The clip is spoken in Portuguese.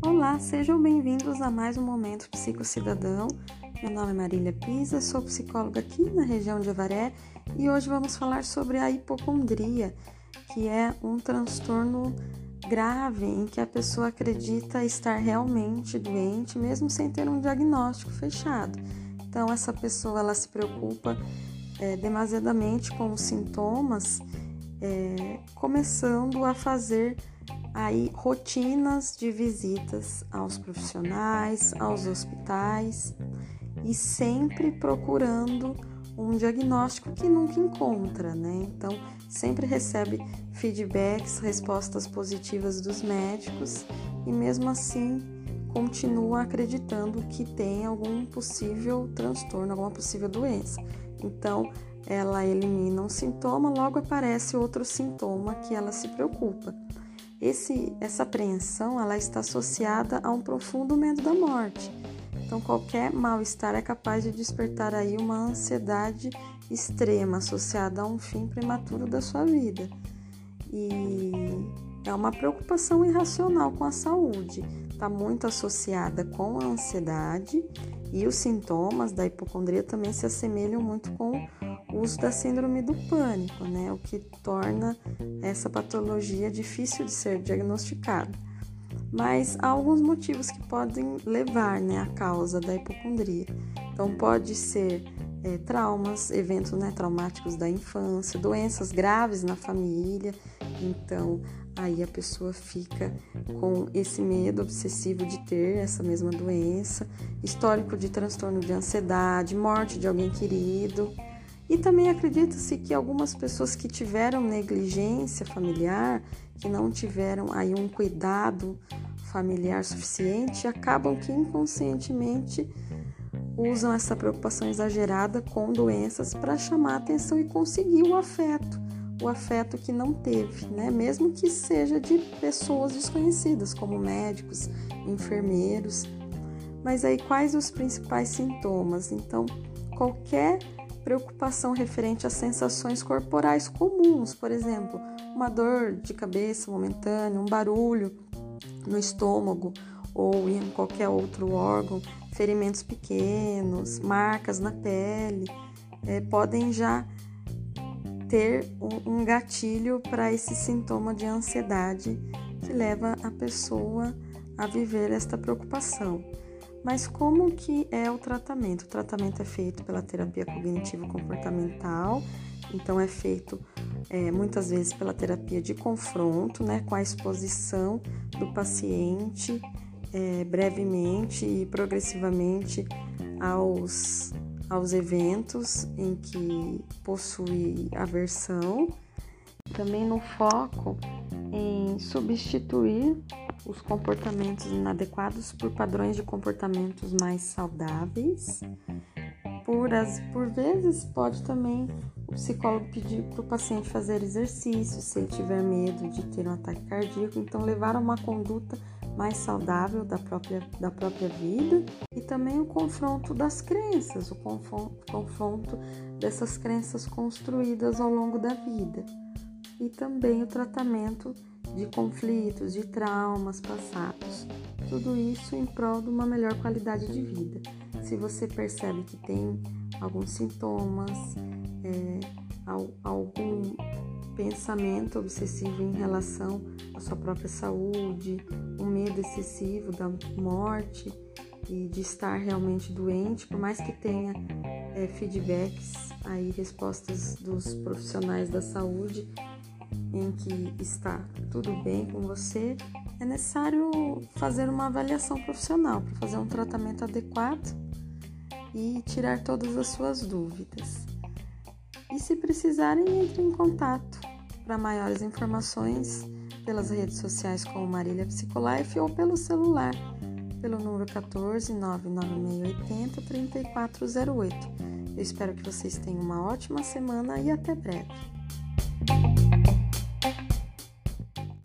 Olá, sejam bem-vindos a mais um Momento Psicocidadão. Meu nome é Marília Pisa, sou psicóloga aqui na região de Avaré e hoje vamos falar sobre a hipocondria, que é um transtorno grave em que a pessoa acredita estar realmente doente, mesmo sem ter um diagnóstico fechado. Então, essa pessoa ela se preocupa é, demasiadamente com os sintomas, é, começando a fazer aí rotinas de visitas aos profissionais, aos hospitais e sempre procurando um diagnóstico que nunca encontra, né? Então, sempre recebe feedbacks, respostas positivas dos médicos e mesmo assim continua acreditando que tem algum possível transtorno, alguma possível doença. Então, ela elimina um sintoma, logo aparece outro sintoma que ela se preocupa. Esse, essa apreensão ela está associada a um profundo medo da morte. Então, qualquer mal-estar é capaz de despertar aí uma ansiedade extrema associada a um fim prematuro da sua vida. E é uma preocupação irracional com a saúde. Está muito associada com a ansiedade e os sintomas da hipocondria também se assemelham muito com uso da síndrome do pânico, né? O que torna essa patologia difícil de ser diagnosticada. Mas há alguns motivos que podem levar né, à causa da hipocondria. Então, pode ser é, traumas, eventos né, traumáticos da infância, doenças graves na família. Então, aí a pessoa fica com esse medo obsessivo de ter essa mesma doença, histórico de transtorno de ansiedade, morte de alguém querido. E também acredita-se que algumas pessoas que tiveram negligência familiar, que não tiveram aí um cuidado familiar suficiente, acabam que inconscientemente usam essa preocupação exagerada com doenças para chamar atenção e conseguir o afeto, o afeto que não teve, né? Mesmo que seja de pessoas desconhecidas, como médicos, enfermeiros. Mas aí quais os principais sintomas? Então, qualquer preocupação referente a sensações corporais comuns, por exemplo, uma dor de cabeça momentânea, um barulho no estômago ou em qualquer outro órgão, ferimentos pequenos, marcas na pele, é, podem já ter um, gatilho para esse sintoma de ansiedade que leva a pessoa a viver esta preocupação. Mas como que é o tratamento? O tratamento é feito pela terapia cognitivo-comportamental, então é feito é, muitas vezes pela terapia de confronto, né, com a exposição do paciente é, brevemente e progressivamente aos, aos eventos em que possui aversão. Também no foco em substituir os comportamentos inadequados por padrões de comportamentos mais saudáveis. Por, as, por vezes, pode também o psicólogo pedir para o paciente fazer exercício, se ele tiver medo de ter um ataque cardíaco, então levar a uma conduta mais saudável da própria, da própria vida. E também o confronto das crenças, o confronto, dessas crenças construídas ao longo da vida. E também o tratamento de conflitos, de traumas passados. Tudo isso em prol de uma melhor qualidade de vida. Se você percebe que tem alguns sintomas, é, algum pensamento obsessivo em relação à sua própria saúde, um medo excessivo da morte e de estar realmente doente, por mais que tenha é, feedbacks, aí respostas dos profissionais da saúde em que está tudo bem com você, é necessário fazer uma avaliação profissional para fazer um tratamento adequado e tirar todas as suas dúvidas. E se precisarem, entre em contato para maiores informações pelas redes sociais como Marília Psicolife ou pelo celular pelo número 14 99680 3408. Eu espero que vocês tenham uma ótima semana e até breve.